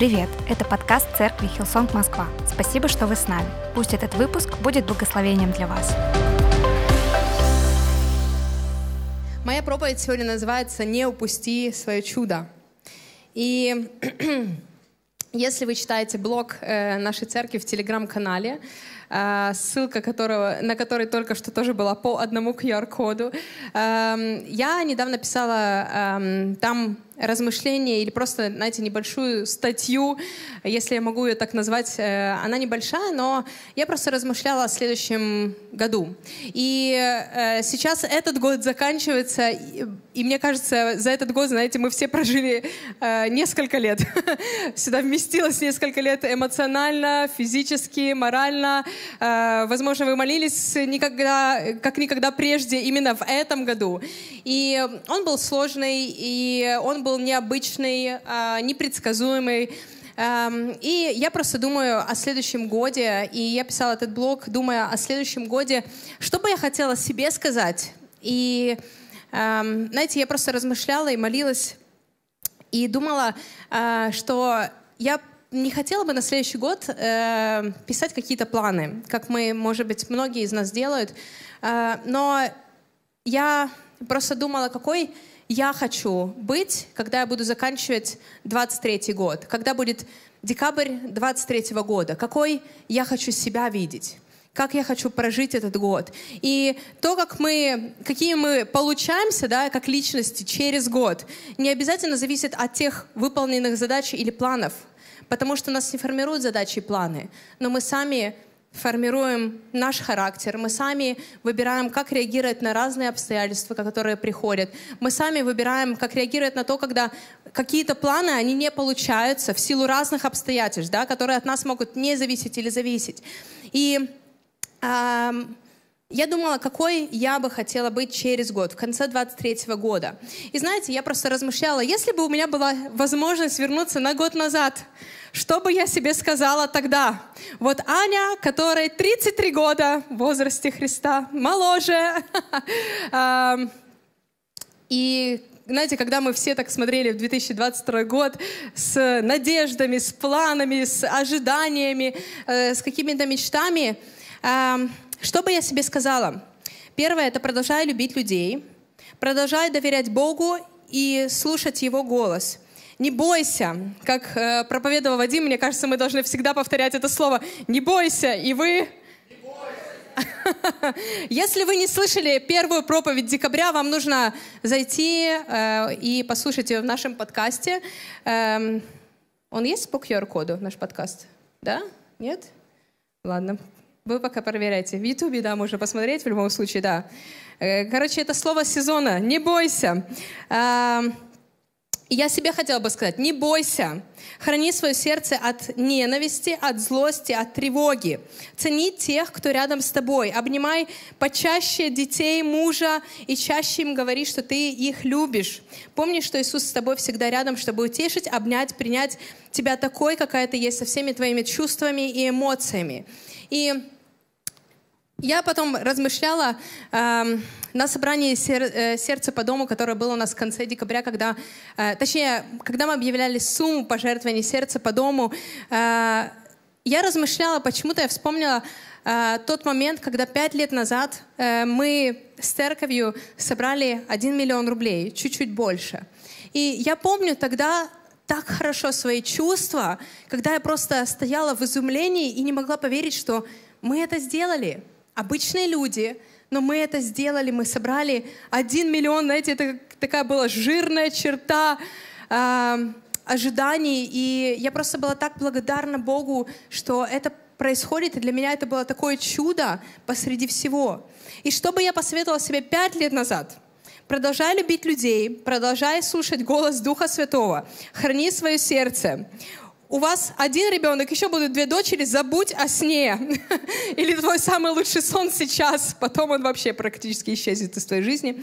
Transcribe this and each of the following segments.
Привет! Это подкаст церкви Hillsong Москва. Спасибо, что вы с нами. Пусть этот выпуск будет благословением для вас. Моя проповедь сегодня называется «Не упусти свое чудо». И если вы читаете блог э, нашей церкви в телеграм-канале, э, ссылка которого, на которой только что тоже была по одному QR-коду, э, я недавно писала там размышление или просто, знаете, небольшую статью, если я могу ее так назвать. Э, она небольшая, но я просто размышляла о следующем году. И э, сейчас этот год заканчивается, и, мне кажется, за этот год, знаете, мы все прожили э, несколько лет. Сюда вместилось несколько лет эмоционально, физически, морально. Возможно, вы молились никогда, как никогда прежде именно в этом году. И он был сложный, и он был был необычный, а, непредсказуемый. И я просто думаю о следующем годе, и я писала этот блог, думая о следующем годе, что бы я хотела себе сказать. И, знаете, я просто размышляла и молилась, и думала, а, что я не хотела бы на следующий год э, писать какие-то планы, как мы, может быть, многие из нас делают, э, но я просто думала, какой я хочу быть, когда я буду заканчивать 23 год, когда будет декабрь 23 года, какой я хочу себя видеть как я хочу прожить этот год. И то, как мы, какие мы получаемся, да, как личности через год, не обязательно зависит от тех выполненных задач или планов, потому что нас не формируют задачи и планы, но мы сами формируем наш характер, мы сами выбираем, как реагировать на разные обстоятельства, которые приходят. Мы сами выбираем, как реагировать на то, когда какие-то планы, они не получаются в силу разных обстоятельств, да, которые от нас могут не зависеть или зависеть. И э, я думала, какой я бы хотела быть через год, в конце 23 года. И знаете, я просто размышляла, если бы у меня была возможность вернуться на год назад, что бы я себе сказала тогда? Вот Аня, которой 33 года в возрасте Христа, моложе. И знаете, когда мы все так смотрели в 2022 год с надеждами, с планами, с ожиданиями, э, с какими-то мечтами, что бы я себе сказала? Первое — это продолжай любить людей, продолжай доверять Богу и слушать Его голос — не бойся. Как э, проповедовал Вадим, мне кажется, мы должны всегда повторять это слово. Не бойся. И вы... Если вы не слышали первую проповедь декабря, вам нужно зайти э, и послушать ее в нашем подкасте. Э, он есть по QR-коду, наш подкаст? Да? Нет? Ладно. Вы пока проверяйте. В Ютубе, да, можно посмотреть в любом случае, да. Э, короче, это слово сезона. Не бойся. Я себе хотела бы сказать, не бойся, храни свое сердце от ненависти, от злости, от тревоги. Цени тех, кто рядом с тобой. Обнимай почаще детей, мужа и чаще им говори, что ты их любишь. Помни, что Иисус с тобой всегда рядом, чтобы утешить, обнять, принять тебя такой, какая ты есть, со всеми твоими чувствами и эмоциями. И я потом размышляла э, на собрании сер, э, «Сердце по дому», которое было у нас в конце декабря, когда, э, точнее, когда мы объявляли сумму пожертвований «Сердце по дому», э, я размышляла, почему-то я вспомнила э, тот момент, когда пять лет назад э, мы с церковью собрали 1 миллион рублей, чуть-чуть больше. И я помню тогда так хорошо свои чувства, когда я просто стояла в изумлении и не могла поверить, что мы это сделали обычные люди, но мы это сделали, мы собрали один миллион, знаете, это такая была жирная черта э, ожиданий, и я просто была так благодарна Богу, что это происходит, и для меня это было такое чудо посреди всего. И что бы я посоветовала себе пять лет назад? Продолжай любить людей, продолжай слушать голос Духа Святого, храни свое сердце, у вас один ребенок, еще будут две дочери, забудь о сне. Или твой самый лучший сон сейчас, потом он вообще практически исчезнет из твоей жизни.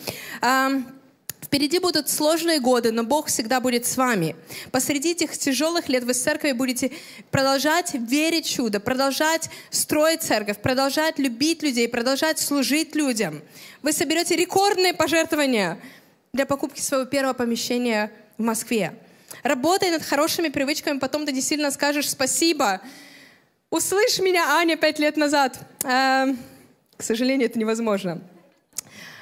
Впереди будут сложные годы, но Бог всегда будет с вами. Посреди этих тяжелых лет вы с церковью будете продолжать верить чудо, продолжать строить церковь, продолжать любить людей, продолжать служить людям. Вы соберете рекордные пожертвования для покупки своего первого помещения в Москве. Работай над хорошими привычками, потом ты действительно скажешь спасибо. Услышь меня, Аня, пять лет назад. Э, к сожалению, это невозможно.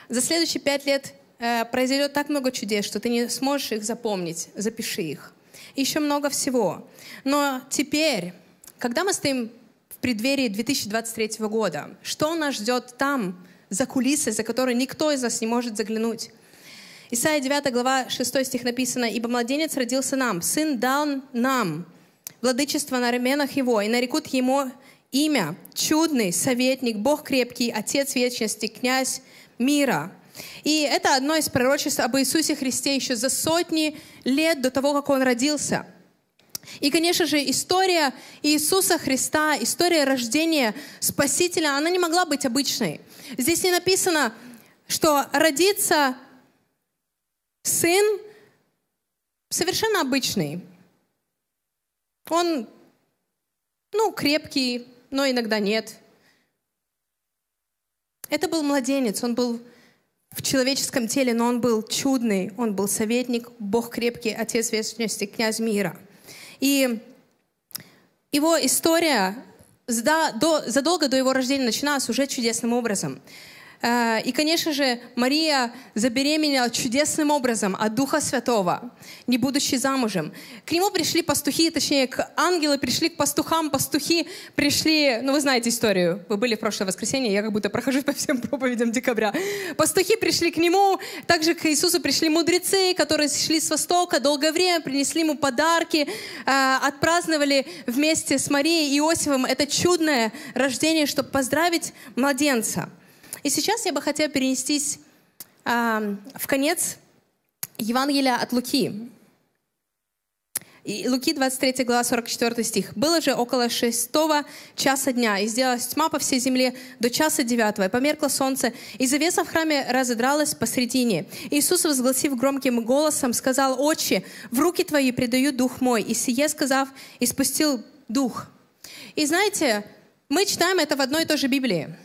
За следующие пять лет э, произойдет так много чудес, что ты не сможешь их запомнить. Запиши их. Еще много всего. Но теперь, когда мы стоим в преддверии 2023 года, что нас ждет там, за кулисой, за которой никто из нас не может заглянуть? Исайя 9 глава 6 стих написано, «Ибо младенец родился нам, сын дал нам, владычество на раменах его, и нарекут ему имя, чудный, советник, Бог крепкий, Отец вечности, князь мира». И это одно из пророчеств об Иисусе Христе еще за сотни лет до того, как Он родился. И, конечно же, история Иисуса Христа, история рождения Спасителя, она не могла быть обычной. Здесь не написано, что родится сын совершенно обычный. Он, ну, крепкий, но иногда нет. Это был младенец, он был в человеческом теле, но он был чудный, он был советник, Бог крепкий, Отец вечности, князь мира. И его история задолго до его рождения начиналась уже чудесным образом. Э, и, конечно же, Мария забеременела чудесным образом от Духа Святого, не будучи замужем. К нему пришли пастухи, точнее, к ангелы пришли к пастухам, пастухи пришли, ну вы знаете историю, вы были в прошлое воскресенье, я как будто прохожу по всем проповедям декабря. Пастухи пришли к нему, также к Иисусу пришли мудрецы, которые шли с востока долгое время, принесли ему подарки, э, отпраздновали вместе с Марией и Иосифом это чудное рождение, чтобы поздравить младенца. И сейчас я бы хотела перенестись э, в конец Евангелия от Луки. И Луки 23 глава 44 стих. «Было же около шестого часа дня, и сделалась тьма по всей земле до часа девятого, и померкло солнце, и завеса в храме разодралась посредине. Иисус, возгласив громким голосом, сказал, «Отче, в руки Твои предаю Дух мой». И сие сказав, испустил Дух. И знаете, мы читаем это в одной и той же Библии.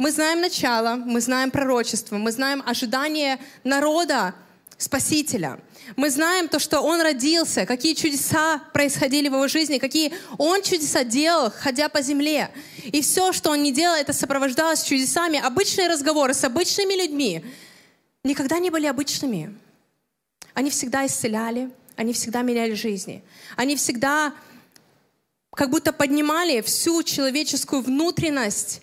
Мы знаем начало, мы знаем пророчество, мы знаем ожидание народа Спасителя. Мы знаем то, что Он родился, какие чудеса происходили в Его жизни, какие Он чудеса делал, ходя по земле. И все, что Он не делал, это сопровождалось чудесами. Обычные разговоры с обычными людьми никогда не были обычными. Они всегда исцеляли, они всегда меняли жизни. Они всегда как будто поднимали всю человеческую внутренность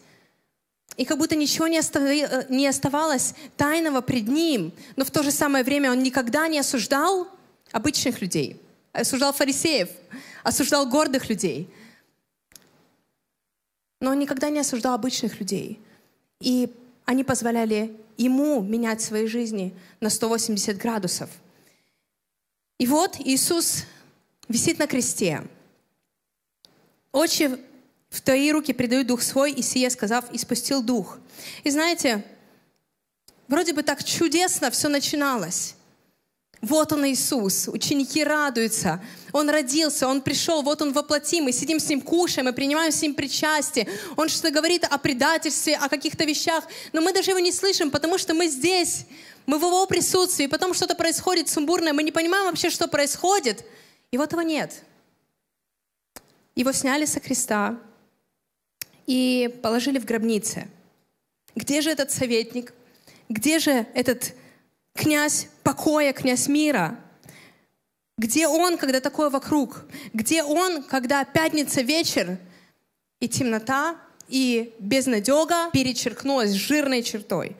и как будто ничего э, не оставалось тайного пред ним. Но в то же самое время он никогда не осуждал обычных людей. Осуждал фарисеев, осуждал гордых людей. Но он никогда не осуждал обычных людей. И они позволяли ему менять свои жизни на 180 градусов. И вот Иисус висит на кресте. Очи в твои руки предаю дух свой, и сие, сказав, и спустил дух. И знаете, вроде бы так чудесно все начиналось. Вот он Иисус, ученики радуются, Он родился, Он пришел, вот Он воплоти, мы сидим с Ним, кушаем, мы принимаем с Ним причастие. Он что-то говорит о предательстве, о каких-то вещах, но мы даже Его не слышим, потому что мы здесь, мы в Его присутствии, потом что-то происходит сумбурное, мы не понимаем вообще, что происходит. И вот его нет. Его сняли со креста, и положили в гробнице. Где же этот советник? Где же этот князь покоя, князь мира? Где он, когда такое вокруг? Где он, когда пятница вечер и темнота, и безнадега перечеркнулась жирной чертой?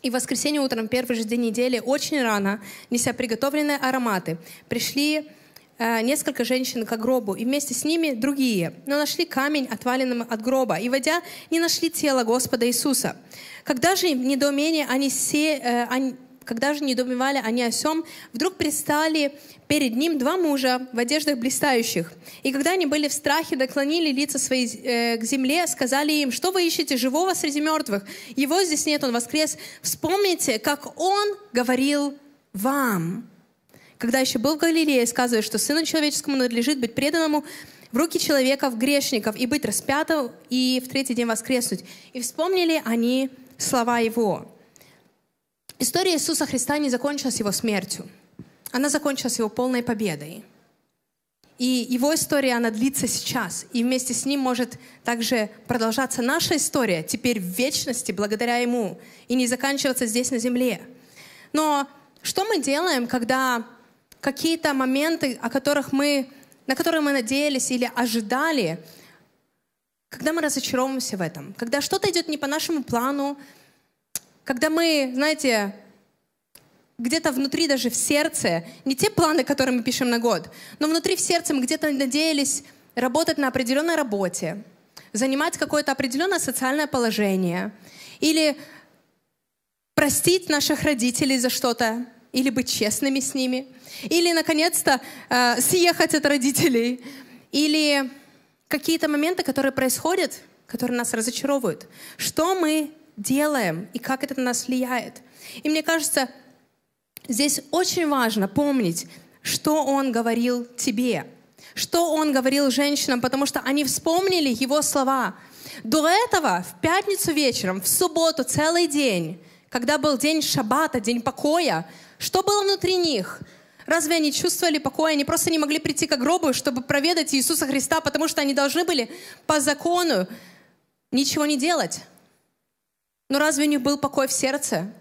И в воскресенье утром, первый же день недели, очень рано, неся приготовленные ароматы, пришли несколько женщин к гробу, и вместе с ними другие, но нашли камень, отваленным от гроба, и, войдя, не нашли тело Господа Иисуса. Когда же недоумение они, се, э, они когда же недоумевали они о сем, вдруг предстали перед ним два мужа в одеждах блистающих. И когда они были в страхе, наклонили лица свои э, к земле, сказали им, что вы ищете живого среди мертвых? Его здесь нет, он воскрес. Вспомните, как он говорил вам когда еще был в Галилее, сказывает, что Сыну Человеческому надлежит быть преданному в руки человеков, грешников, и быть распятым, и в третий день воскреснуть. И вспомнили они слова Его. История Иисуса Христа не закончилась Его смертью. она закончилась его полной победой. И его история, она длится сейчас. И вместе с ним может также продолжаться наша история теперь в вечности благодаря ему и не заканчиваться здесь на земле. Но что мы делаем, когда какие-то моменты, о которых мы, на которые мы надеялись или ожидали, когда мы разочаровываемся в этом, когда что-то идет не по нашему плану, когда мы, знаете, где-то внутри даже в сердце, не те планы, которые мы пишем на год, но внутри в сердце мы где-то надеялись работать на определенной работе, занимать какое-то определенное социальное положение, или простить наших родителей за что-то, или быть честными с ними, или, наконец-то, э, съехать от родителей, или какие-то моменты, которые происходят, которые нас разочаровывают. Что мы делаем и как это на нас влияет? И мне кажется, Здесь очень важно помнить, что Он говорил тебе, что Он говорил женщинам, потому что они вспомнили Его слова. До этого, в пятницу вечером, в субботу, целый день, когда был день шаббата, день покоя, что было внутри них? Разве они чувствовали покой? Они просто не могли прийти к гробу, чтобы проведать Иисуса Христа, потому что они должны были по закону ничего не делать. Но разве у них был покой в сердце?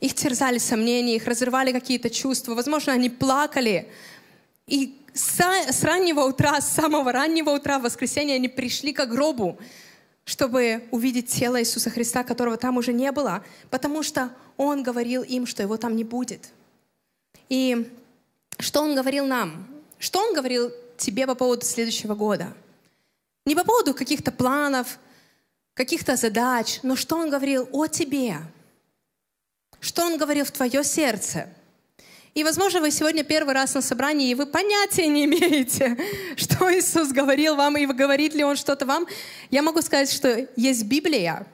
Их терзали сомнения, их разрывали какие-то чувства. Возможно, они плакали. И с, раннего утра, с самого раннего утра в воскресенье они пришли к гробу, чтобы увидеть тело Иисуса Христа, которого там уже не было, потому что Он говорил им, что Его там не будет. И что Он говорил нам? Что Он говорил тебе по поводу следующего года? Не по поводу каких-то планов, каких-то задач, но что Он говорил о тебе – что Он говорил в твое сердце. И, возможно, вы сегодня первый раз на собрании, и вы понятия не имеете, что Иисус говорил вам, и говорит ли Он что-то вам. Я могу сказать, что есть Библия,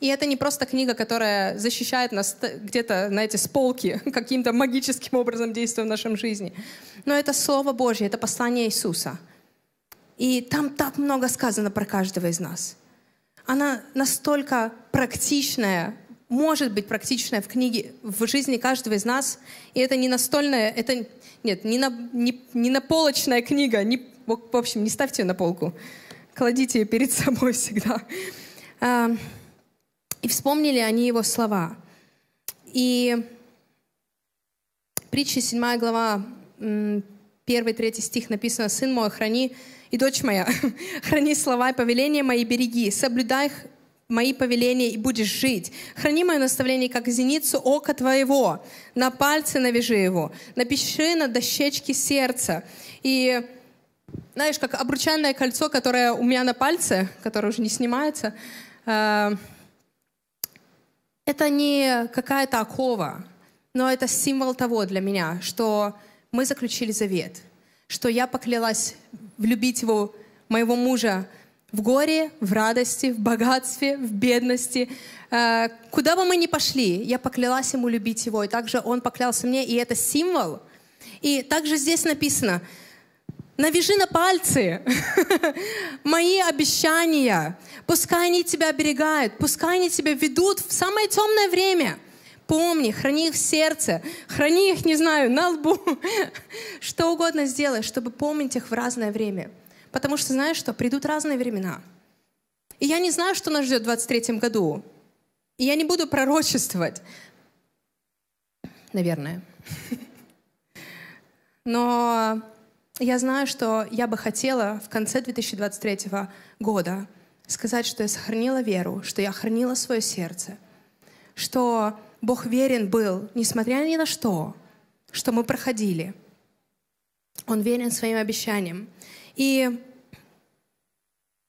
и это не просто книга, которая защищает нас где-то, знаете, с полки, каким-то магическим образом действуя в нашем жизни. Но это Слово Божье, это послание Иисуса. И там так много сказано про каждого из нас. Она настолько практичная, может быть практичная в книге, в жизни каждого из нас. И это не настольная, это нет, не, на, не, не наполочная книга. Не, в общем, не ставьте ее на полку. Кладите ее перед собой всегда. И вспомнили они его слова. И притча 7 глава, 1-3 стих написано, «Сын мой, храни, и дочь моя, храни слова и повеления мои, береги, соблюдай их мои повеления и будешь жить. Храни мое наставление, как зеницу ока твоего. На пальце навяжи его. Напиши на дощечке сердца. И знаешь, как обручальное кольцо, которое у меня на пальце, которое уже не снимается, э, это не какая-то окова, но это символ того для меня, что мы заключили завет, что я поклялась влюбить его, моего мужа, в горе, в радости, в богатстве, в бедности. Э, куда бы мы ни пошли, я поклялась ему любить его, и также он поклялся мне, и это символ. И также здесь написано, навяжи на пальцы мои обещания, пускай они тебя оберегают, пускай они тебя ведут в самое темное время. Помни, храни их в сердце, храни их, не знаю, на лбу, что угодно сделай, чтобы помнить их в разное время. Потому что знаешь что? Придут разные времена. И я не знаю, что нас ждет в 23 году. И я не буду пророчествовать. Наверное. Но я знаю, что я бы хотела в конце 2023 года сказать, что я сохранила веру, что я хранила свое сердце, что Бог верен был, несмотря ни на что, что мы проходили. Он верен своим обещаниям. И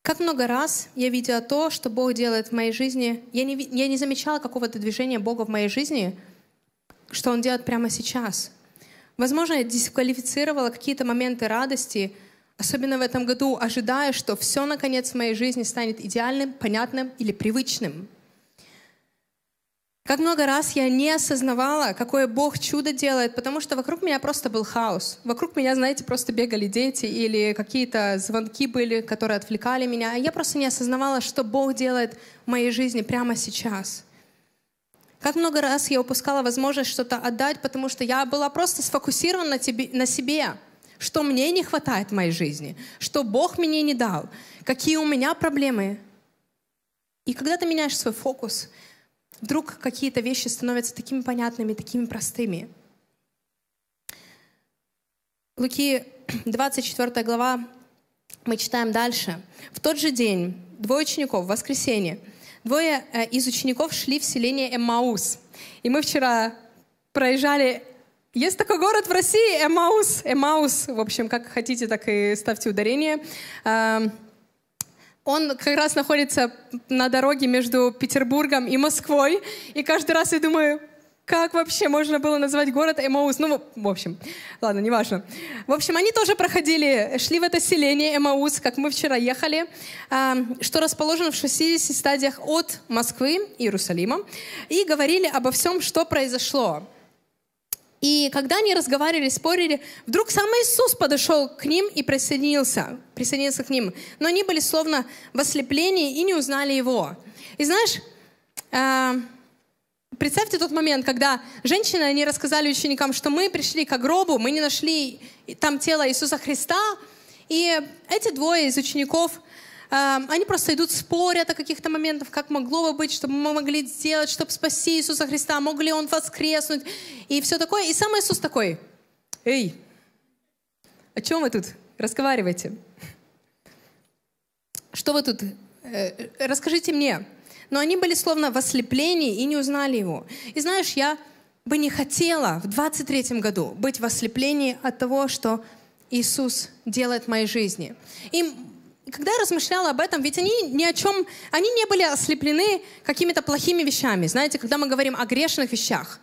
как много раз я видела то, что Бог делает в моей жизни. Я не, я не замечала какого-то движения Бога в моей жизни, что Он делает прямо сейчас. Возможно, я дисквалифицировала какие-то моменты радости, особенно в этом году, ожидая, что все, наконец, в моей жизни станет идеальным, понятным или привычным. Как много раз я не осознавала, какое Бог чудо делает, потому что вокруг меня просто был хаос. Вокруг меня, знаете, просто бегали дети или какие-то звонки были, которые отвлекали меня. А я просто не осознавала, что Бог делает в моей жизни прямо сейчас. Как много раз я упускала возможность что-то отдать, потому что я была просто сфокусирована на, тебе, на себе, что мне не хватает в моей жизни, что Бог мне не дал, какие у меня проблемы. И когда ты меняешь свой фокус, вдруг какие-то вещи становятся такими понятными, такими простыми. Луки 24 глава, мы читаем дальше. В тот же день двое учеников, в воскресенье, двое э, из учеников шли в селение Эммаус. И мы вчера проезжали есть такой город в России, Эмаус. Эмаус, в общем, как хотите, так и ставьте ударение. Эм, он как раз находится на дороге между Петербургом и Москвой. И каждый раз я думаю, как вообще можно было назвать город Эмаус? Ну, в общем, ладно, неважно. В общем, они тоже проходили, шли в это селение Эмаус, как мы вчера ехали, что расположено в 60 стадиях от Москвы, Иерусалима, и говорили обо всем, что произошло. И когда они разговаривали, спорили, вдруг сам Иисус подошел к ним и присоединился, присоединился к ним. Но они были словно в ослеплении и не узнали его. И знаешь, Представьте тот момент, когда женщины, они рассказали ученикам, что мы пришли к гробу, мы не нашли там тело Иисуса Христа, и эти двое из учеников, э, они просто идут, спорят о каких-то моментах, как могло бы быть, что мы могли сделать, чтобы спасти Иисуса Христа, мог ли Он воскреснуть, и все такое. И сам Иисус такой, эй, о чем вы тут разговариваете? Что вы тут? Э, расскажите мне но они были словно в ослеплении и не узнали его. И знаешь, я бы не хотела в 23 году быть в ослеплении от того, что Иисус делает в моей жизни. И когда я размышляла об этом, ведь они ни о чем, они не были ослеплены какими-то плохими вещами. Знаете, когда мы говорим о грешных вещах,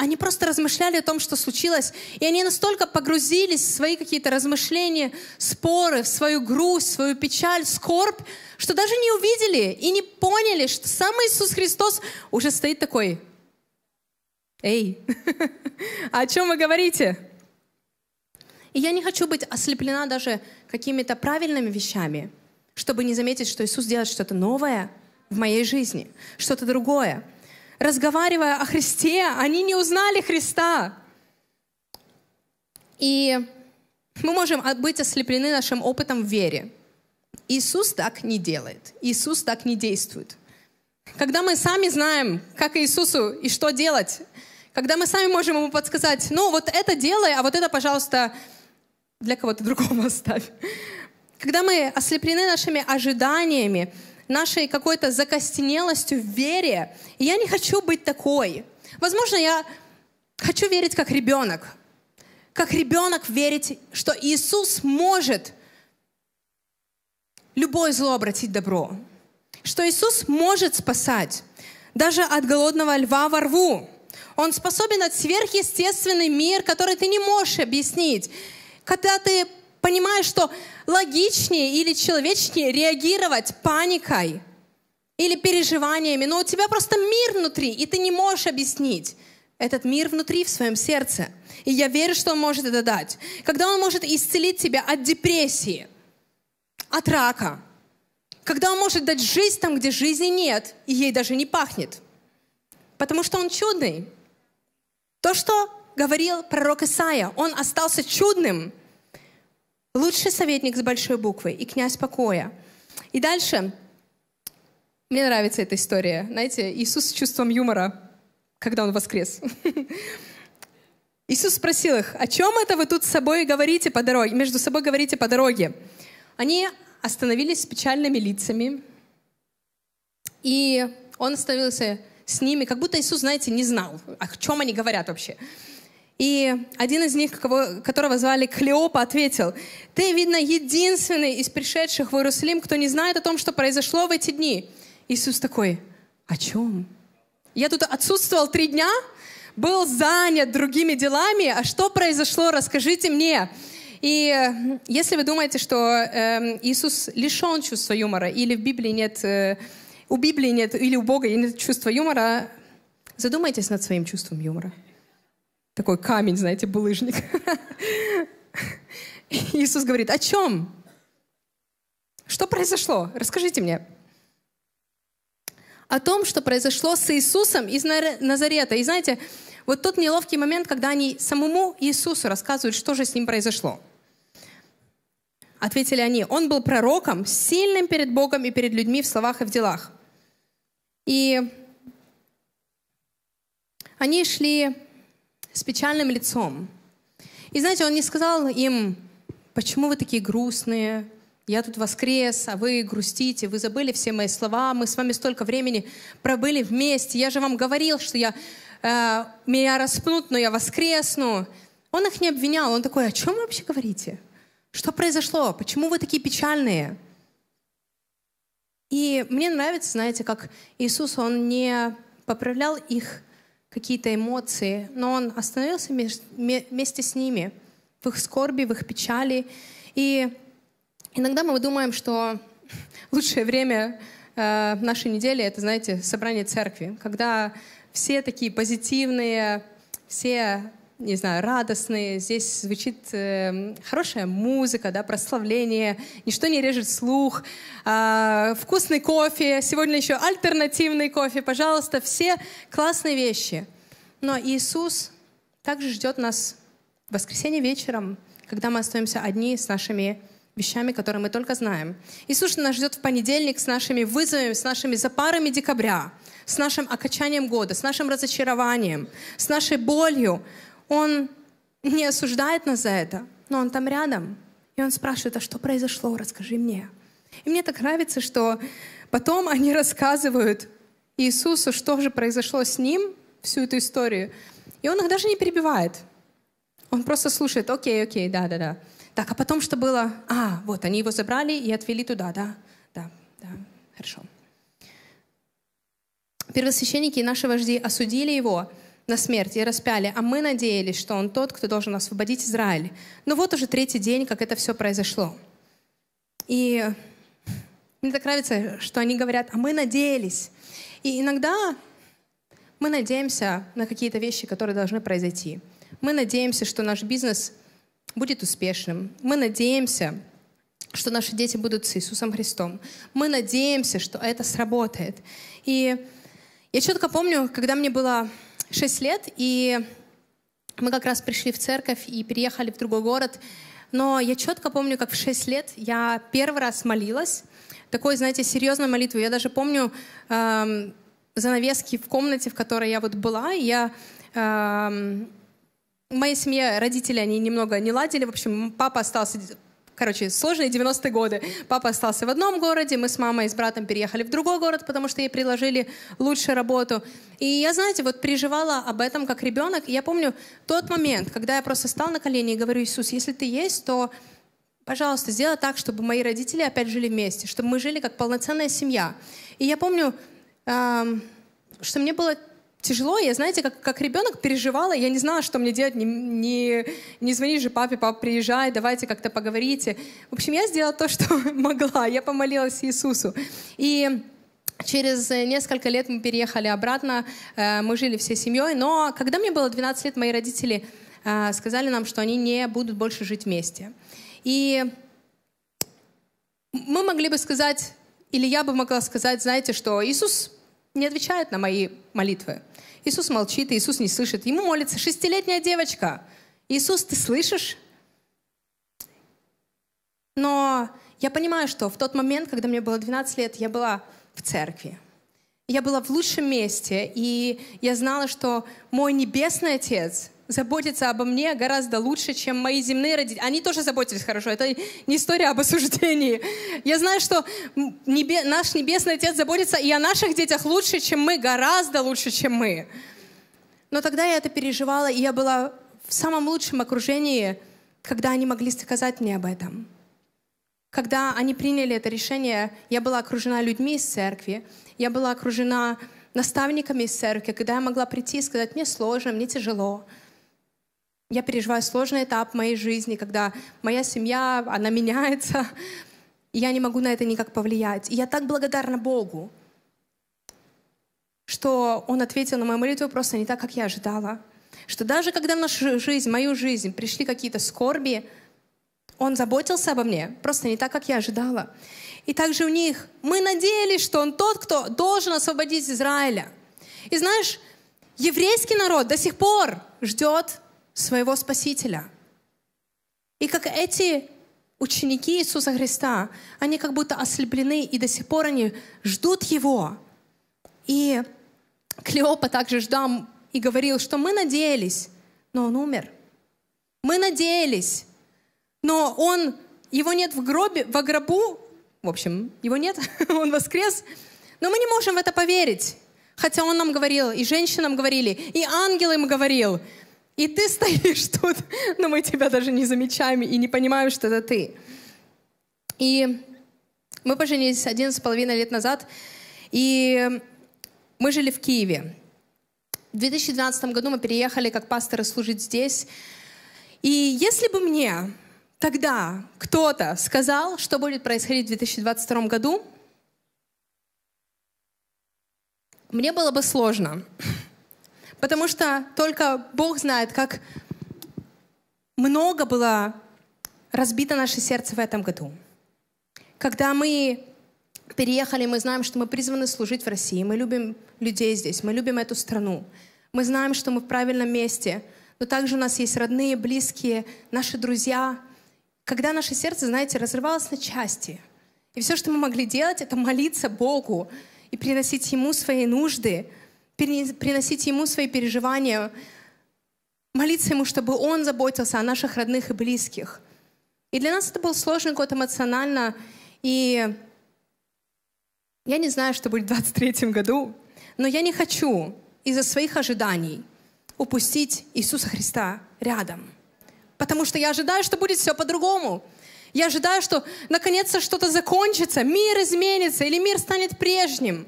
они просто размышляли о том, что случилось, и они настолько погрузились в свои какие-то размышления, споры, в свою грусть, свою печаль, скорбь, что даже не увидели и не поняли, что сам Иисус Христос уже стоит такой. Эй, о чем вы говорите? И я не хочу быть ослеплена даже какими-то правильными вещами, чтобы не заметить, что Иисус делает что-то новое в моей жизни, что-то другое разговаривая о Христе, они не узнали Христа. И мы можем быть ослеплены нашим опытом в вере. Иисус так не делает. Иисус так не действует. Когда мы сами знаем, как Иисусу и что делать, когда мы сами можем ему подсказать, ну вот это делай, а вот это, пожалуйста, для кого-то другого оставь. Когда мы ослеплены нашими ожиданиями, нашей какой-то закостенелостью в вере. И я не хочу быть такой. Возможно, я хочу верить как ребенок. Как ребенок верить, что Иисус может любое зло обратить добро. Что Иисус может спасать даже от голодного льва во рву. Он способен от сверхъестественный мир, который ты не можешь объяснить. Когда ты понимаешь, что логичнее или человечнее реагировать паникой или переживаниями, но у тебя просто мир внутри, и ты не можешь объяснить этот мир внутри в своем сердце. И я верю, что Он может это дать. Когда Он может исцелить тебя от депрессии, от рака, когда Он может дать жизнь там, где жизни нет, и ей даже не пахнет. Потому что Он чудный. То, что говорил пророк Исаия, Он остался чудным, Лучший советник с большой буквы и князь покоя. И дальше, мне нравится эта история. Знаете, Иисус с чувством юмора, когда Он воскрес. Иисус спросил их, о чем это вы тут с собой говорите по дороге, между собой говорите по дороге? Они остановились с печальными лицами, и он остановился с ними, как будто Иисус, знаете, не знал, о чем они говорят вообще. И один из них, которого звали Клеопа, ответил, «Ты, видно, единственный из пришедших в Иерусалим, кто не знает о том, что произошло в эти дни». Иисус такой, «О чем? Я тут отсутствовал три дня, был занят другими делами, а что произошло, расскажите мне». И если вы думаете, что э, Иисус лишен чувства юмора, или в Библии нет, э, у Библии нет, или у Бога нет чувства юмора, задумайтесь над своим чувством юмора такой камень, знаете, булыжник. Иисус говорит, о чем? Что произошло? Расскажите мне. о том, что произошло с Иисусом из Назарета. И знаете, вот тот неловкий момент, когда они самому Иисусу рассказывают, что же с ним произошло. Ответили они, он был пророком, сильным перед Богом и перед людьми в словах и в делах. И они шли с печальным лицом. И знаете, он не сказал им, почему вы такие грустные, я тут воскрес, а вы грустите, вы забыли все мои слова, мы с вами столько времени пробыли вместе, я же вам говорил, что я, э, меня распнут, но я воскресну. Он их не обвинял, он такой, о чем вы вообще говорите? Что произошло? Почему вы такие печальные? И мне нравится, знаете, как Иисус, Он не поправлял их какие-то эмоции, но Он остановился вместе с ними в их скорби, в их печали. И иногда мы думаем, что лучшее время э, нашей недели — это, знаете, собрание церкви, когда все такие позитивные, все не знаю, радостные, здесь звучит э, хорошая музыка, да, прославление, ничто не режет слух, э, вкусный кофе, сегодня еще альтернативный кофе, пожалуйста, все классные вещи. Но Иисус также ждет нас в воскресенье вечером, когда мы остаемся одни с нашими вещами, которые мы только знаем. Иисус нас ждет в понедельник с нашими вызовами, с нашими запарами декабря, с нашим окончанием года, с нашим разочарованием, с нашей болью, он не осуждает нас за это, но Он там рядом. И Он спрашивает, а что произошло, расскажи мне. И мне так нравится, что потом они рассказывают Иисусу, что же произошло с ним, всю эту историю. И он их даже не перебивает. Он просто слушает, окей, окей, да, да, да. Так, а потом что было? А, вот, они его забрали и отвели туда, да, да, да, хорошо. Первосвященники и наши вожди осудили его, на смерть и распяли, а мы надеялись, что Он тот, кто должен освободить Израиль. Но вот уже третий день, как это все произошло. И мне так нравится, что они говорят, а мы надеялись. И иногда мы надеемся на какие-то вещи, которые должны произойти. Мы надеемся, что наш бизнес будет успешным. Мы надеемся, что наши дети будут с Иисусом Христом. Мы надеемся, что это сработает. И я четко помню, когда мне было 6 лет, и мы как раз пришли в церковь и переехали в другой город. Но я четко помню, как в 6 лет я первый раз молилась. Такой, знаете, серьезной молитву. Я даже помню эм, занавески в комнате, в которой я вот была. Я эм, в моей семье родители, они немного не ладили. В общем, папа остался Короче, сложные 90-е годы. Папа остался в одном городе, мы с мамой и с братом переехали в другой город, потому что ей предложили лучшую работу. И я, знаете, вот переживала об этом как ребенок. И я помню тот момент, когда я просто стала на колени и говорю, Иисус, если ты есть, то пожалуйста, сделай так, чтобы мои родители опять жили вместе, чтобы мы жили как полноценная семья. И я помню, эм, что мне было тяжело. Я, знаете, как, как ребенок переживала, я не знала, что мне делать. Не, не, не звони же папе, папа, приезжай, давайте как-то поговорите. В общем, я сделала то, что могла. Я помолилась Иисусу. И Через несколько лет мы переехали обратно, э, мы жили всей семьей, но когда мне было 12 лет, мои родители э, сказали нам, что они не будут больше жить вместе. И мы могли бы сказать, или я бы могла сказать, знаете, что Иисус не отвечает на мои молитвы. Иисус молчит, Иисус не слышит. Ему молится шестилетняя девочка. Иисус, ты слышишь? Но я понимаю, что в тот момент, когда мне было 12 лет, я была в церкви. Я была в лучшем месте, и я знала, что мой небесный Отец заботится обо мне гораздо лучше, чем мои земные родители. Они тоже заботились хорошо. Это не история об осуждении. Я знаю, что небе, наш Небесный Отец заботится и о наших детях лучше, чем мы, гораздо лучше, чем мы. Но тогда я это переживала, и я была в самом лучшем окружении, когда они могли сказать мне об этом. Когда они приняли это решение, я была окружена людьми из церкви, я была окружена наставниками из церкви, когда я могла прийти и сказать, мне сложно, мне тяжело, я переживаю сложный этап моей жизни, когда моя семья, она меняется, и я не могу на это никак повлиять. И я так благодарна Богу, что Он ответил на мою молитву просто не так, как я ожидала. Что даже когда в нашу жизнь, в мою жизнь пришли какие-то скорби, Он заботился обо мне просто не так, как я ожидала. И также у них мы надеялись, что он тот, кто должен освободить Израиля. И знаешь, еврейский народ до сих пор ждет своего Спасителя. И как эти ученики Иисуса Христа, они как будто ослеплены, и до сих пор они ждут Его. И Клеопа также ждал и говорил, что мы надеялись, но он умер. Мы надеялись, но он, его нет в гробе, в гробу, в общем, его нет, он воскрес, но мы не можем в это поверить. Хотя он нам говорил, и женщинам говорили, и ангел им говорил, и ты стоишь тут, но мы тебя даже не замечаем и не понимаем, что это ты. И мы поженились один с половиной лет назад, и мы жили в Киеве. В 2012 году мы переехали как пасторы служить здесь. И если бы мне тогда кто-то сказал, что будет происходить в 2022 году, мне было бы сложно. Потому что только Бог знает, как много было разбито наше сердце в этом году. Когда мы переехали, мы знаем, что мы призваны служить в России. Мы любим людей здесь, мы любим эту страну. Мы знаем, что мы в правильном месте. Но также у нас есть родные, близкие, наши друзья. Когда наше сердце, знаете, разрывалось на части. И все, что мы могли делать, это молиться Богу и приносить Ему свои нужды — приносить Ему свои переживания, молиться Ему, чтобы Он заботился о наших родных и близких. И для нас это был сложный год эмоционально, и я не знаю, что будет в 23 году, но я не хочу из-за своих ожиданий упустить Иисуса Христа рядом. Потому что я ожидаю, что будет все по-другому. Я ожидаю, что наконец-то что-то закончится, мир изменится, или мир станет прежним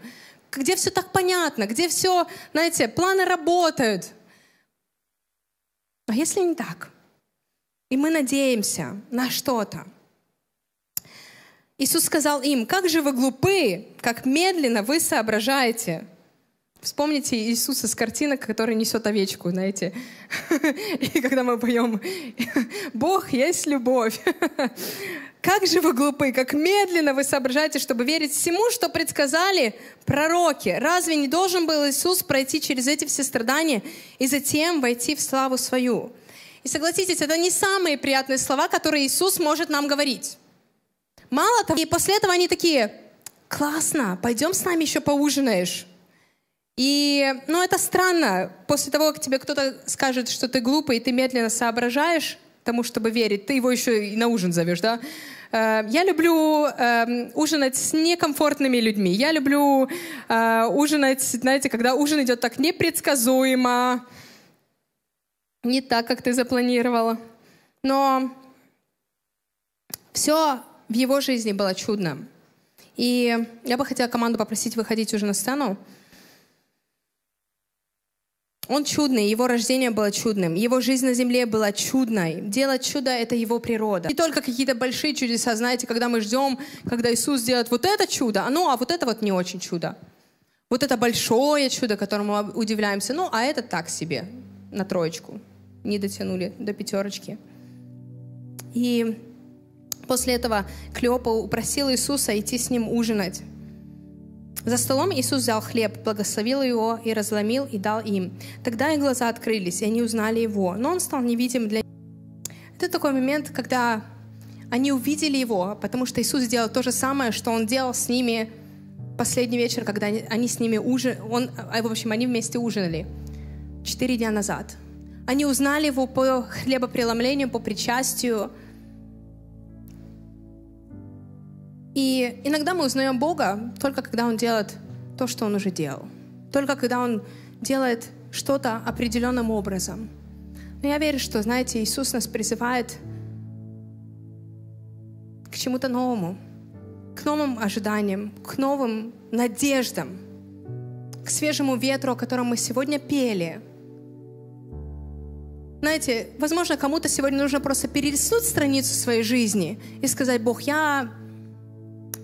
где все так понятно, где все, знаете, планы работают. А если не так? И мы надеемся на что-то. Иисус сказал им, как же вы глупы, как медленно вы соображаете. Вспомните Иисуса с картинок, который несет овечку, знаете. И когда мы поем «Бог есть любовь», как же вы глупы, как медленно вы соображаете, чтобы верить всему, что предсказали пророки. Разве не должен был Иисус пройти через эти все страдания и затем войти в славу свою? И согласитесь, это не самые приятные слова, которые Иисус может нам говорить. Мало того, и после этого они такие, классно, пойдем с нами еще поужинаешь. И, ну, это странно. После того, как тебе кто-то скажет, что ты глупый, и ты медленно соображаешь, тому, чтобы верить, ты его еще и на ужин зовешь, да? Э, я люблю э, ужинать с некомфортными людьми. Я люблю э, ужинать, знаете, когда ужин идет так непредсказуемо, не так, как ты запланировала. Но все в его жизни было чудно. И я бы хотела команду попросить выходить уже на сцену. Он чудный, его рождение было чудным, его жизнь на земле была чудной. Делать чудо — это его природа. Не только какие-то большие чудеса, знаете, когда мы ждем, когда Иисус сделает вот это чудо, а ну, а вот это вот не очень чудо. Вот это большое чудо, которому мы удивляемся, ну, а это так себе, на троечку. Не дотянули до пятерочки. И после этого Клеопа упросила Иисуса идти с ним ужинать. За столом Иисус взял хлеб, благословил его и разломил и дал им. Тогда их глаза открылись, и они узнали его, но он стал невидим для них. Это такой момент, когда они увидели его, потому что Иисус сделал то же самое, что он делал с ними последний вечер, когда они с ними ужинали. Он, а, в общем, они вместе ужинали четыре дня назад. Они узнали его по хлебопреломлению, по причастию, И иногда мы узнаем Бога только когда Он делает то, что Он уже делал. Только когда Он делает что-то определенным образом. Но я верю, что, знаете, Иисус нас призывает к чему-то новому, к новым ожиданиям, к новым надеждам, к свежему ветру, о котором мы сегодня пели. Знаете, возможно, кому-то сегодня нужно просто перелистнуть страницу своей жизни и сказать, Бог, я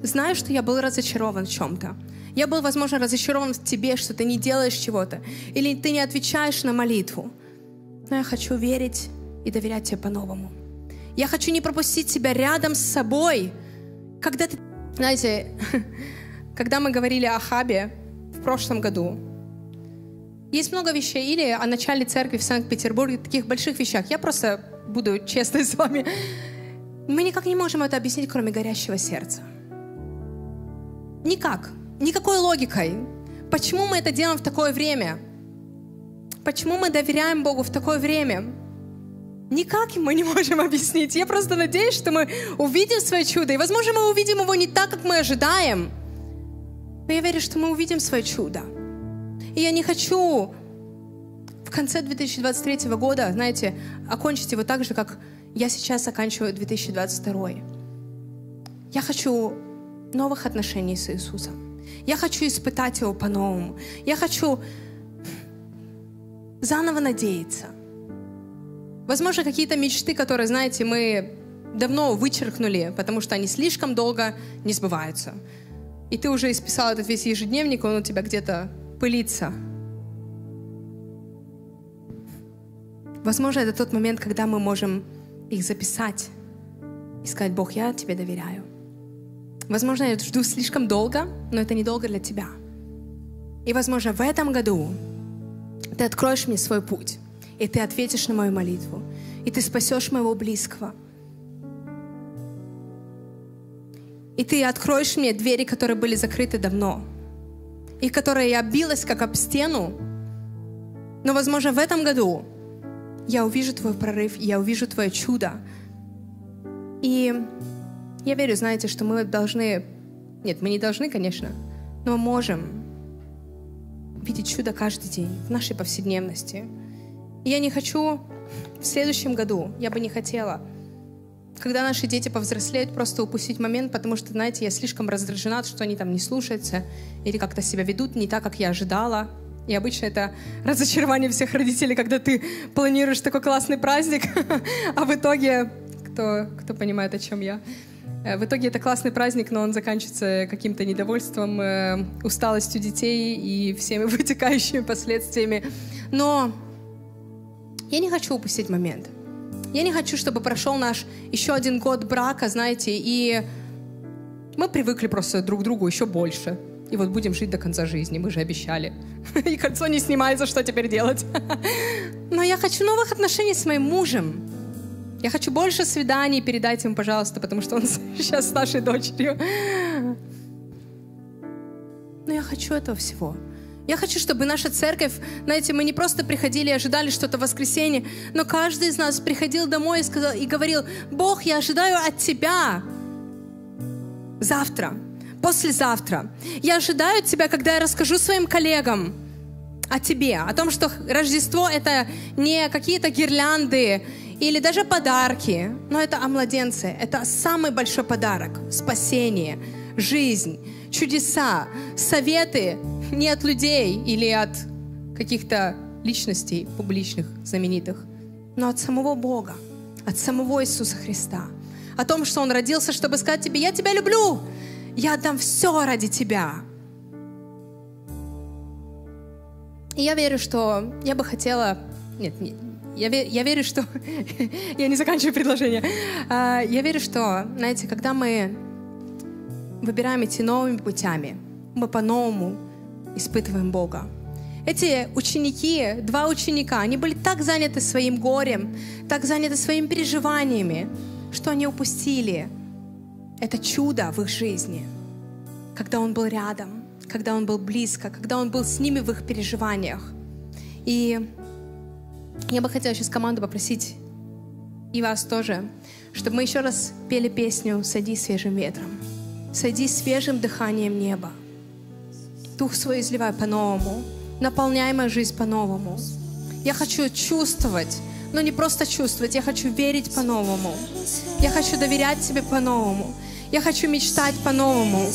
знаю, что я был разочарован в чем-то. Я был, возможно, разочарован в тебе, что ты не делаешь чего-то, или ты не отвечаешь на молитву. Но я хочу верить и доверять тебе по-новому. Я хочу не пропустить тебя рядом с собой, когда ты Знаете, когда мы говорили о Хабе в прошлом году, есть много вещей, или о начале церкви в Санкт-Петербурге, таких больших вещах. Я просто буду честной с вами. Мы никак не можем это объяснить, кроме горящего сердца. Никак. Никакой логикой. Почему мы это делаем в такое время? Почему мы доверяем Богу в такое время? Никак мы не можем объяснить. Я просто надеюсь, что мы увидим свое чудо. И, возможно, мы увидим его не так, как мы ожидаем. Но я верю, что мы увидим свое чудо. И я не хочу в конце 2023 года, знаете, окончить его так же, как я сейчас оканчиваю 2022. Я хочу новых отношений с Иисусом. Я хочу испытать Его по-новому. Я хочу заново надеяться. Возможно, какие-то мечты, которые, знаете, мы давно вычеркнули, потому что они слишком долго не сбываются. И ты уже исписал этот весь ежедневник, он у тебя где-то пылиться. Возможно, это тот момент, когда мы можем их записать и сказать, Бог, я тебе доверяю. Возможно, я жду слишком долго, но это недолго для тебя. И, возможно, в этом году ты откроешь мне свой путь, и ты ответишь на мою молитву, и ты спасешь моего близкого. И ты откроешь мне двери, которые были закрыты давно — и которая я билась как об стену. Но, возможно, в этом году я увижу твой прорыв, я увижу твое чудо. И я верю, знаете, что мы должны... Нет, мы не должны, конечно, но можем видеть чудо каждый день в нашей повседневности. И я не хочу в следующем году, я бы не хотела, когда наши дети повзрослеют, просто упустить момент, потому что, знаете, я слишком раздражена, что они там не слушаются или как-то себя ведут не так, как я ожидала. И обычно это разочарование всех родителей, когда ты планируешь такой классный праздник, а в итоге, кто, кто понимает, о чем я, в итоге это классный праздник, но он заканчивается каким-то недовольством, э, усталостью детей и всеми вытекающими последствиями. Но я не хочу упустить момент. Я не хочу, чтобы прошел наш еще один год брака, знаете, и мы привыкли просто друг к другу еще больше. И вот будем жить до конца жизни, мы же обещали. И кольцо не снимается, что теперь делать? Но я хочу новых отношений с моим мужем. Я хочу больше свиданий, передайте ему, пожалуйста, потому что он сейчас с нашей дочерью. Но я хочу этого всего. Я хочу, чтобы наша церковь, знаете, мы не просто приходили и ожидали что-то в воскресенье, но каждый из нас приходил домой и, сказал, и говорил, Бог, я ожидаю от Тебя завтра, послезавтра. Я ожидаю от Тебя, когда я расскажу своим коллегам о Тебе, о том, что Рождество — это не какие-то гирлянды или даже подарки, но это о младенце. Это самый большой подарок — спасение, жизнь, чудеса, советы, не от людей или от каких-то личностей публичных, знаменитых, но от самого Бога, от самого Иисуса Христа. О том, что Он родился, чтобы сказать тебе, я тебя люблю, я отдам все ради тебя. И я верю, что я бы хотела... Нет, не, я, я верю, что... я не заканчиваю предложение. А, я верю, что, знаете, когда мы выбираем идти новыми путями, мы по-новому испытываем Бога. Эти ученики, два ученика, они были так заняты своим горем, так заняты своими переживаниями, что они упустили это чудо в их жизни, когда Он был рядом, когда Он был близко, когда Он был с ними в их переживаниях. И я бы хотела сейчас команду попросить и вас тоже, чтобы мы еще раз пели песню «Сади свежим ветром», «Сади свежим дыханием неба». Дух свой изливай по-новому. Наполняй мою жизнь по-новому. Я хочу чувствовать, но не просто чувствовать, я хочу верить по-новому. Я хочу доверять Тебе по-новому. Я хочу мечтать по-новому.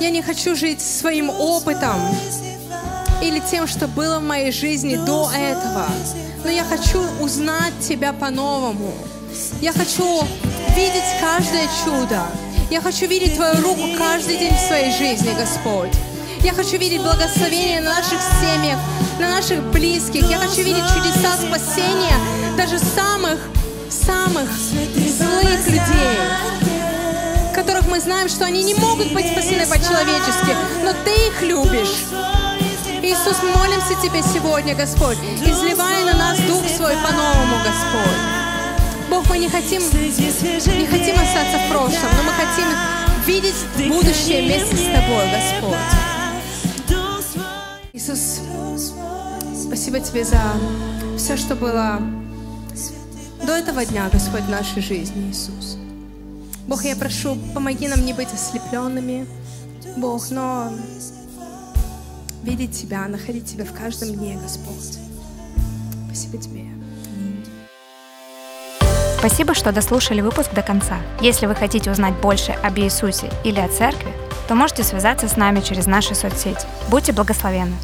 Я не хочу жить своим опытом или тем, что было в моей жизни до этого. Но я хочу узнать Тебя по-новому. Я хочу видеть каждое чудо. Я хочу видеть Твою руку каждый день в своей жизни, Господь. Я хочу видеть благословение на наших семьях, на наших близких. Я хочу видеть чудеса спасения даже самых, самых злых людей, которых мы знаем, что они не могут быть спасены по-человечески, но Ты их любишь. Иисус, молимся Тебе сегодня, Господь, изливай на нас Дух Свой по-новому, Господь. Бог, мы не хотим, не хотим остаться в прошлом, но мы хотим видеть будущее вместе с Тобой, Господь. Иисус, спасибо Тебе за все, что было до этого дня, Господь, в нашей жизни, Иисус. Бог, я прошу, помоги нам не быть ослепленными, Бог, но видеть Тебя, находить Тебя в каждом дне, Господь. Спасибо Тебе. Спасибо, что дослушали выпуск до конца. Если вы хотите узнать больше об Иисусе или о церкви, то можете связаться с нами через наши соцсети. Будьте благословенны!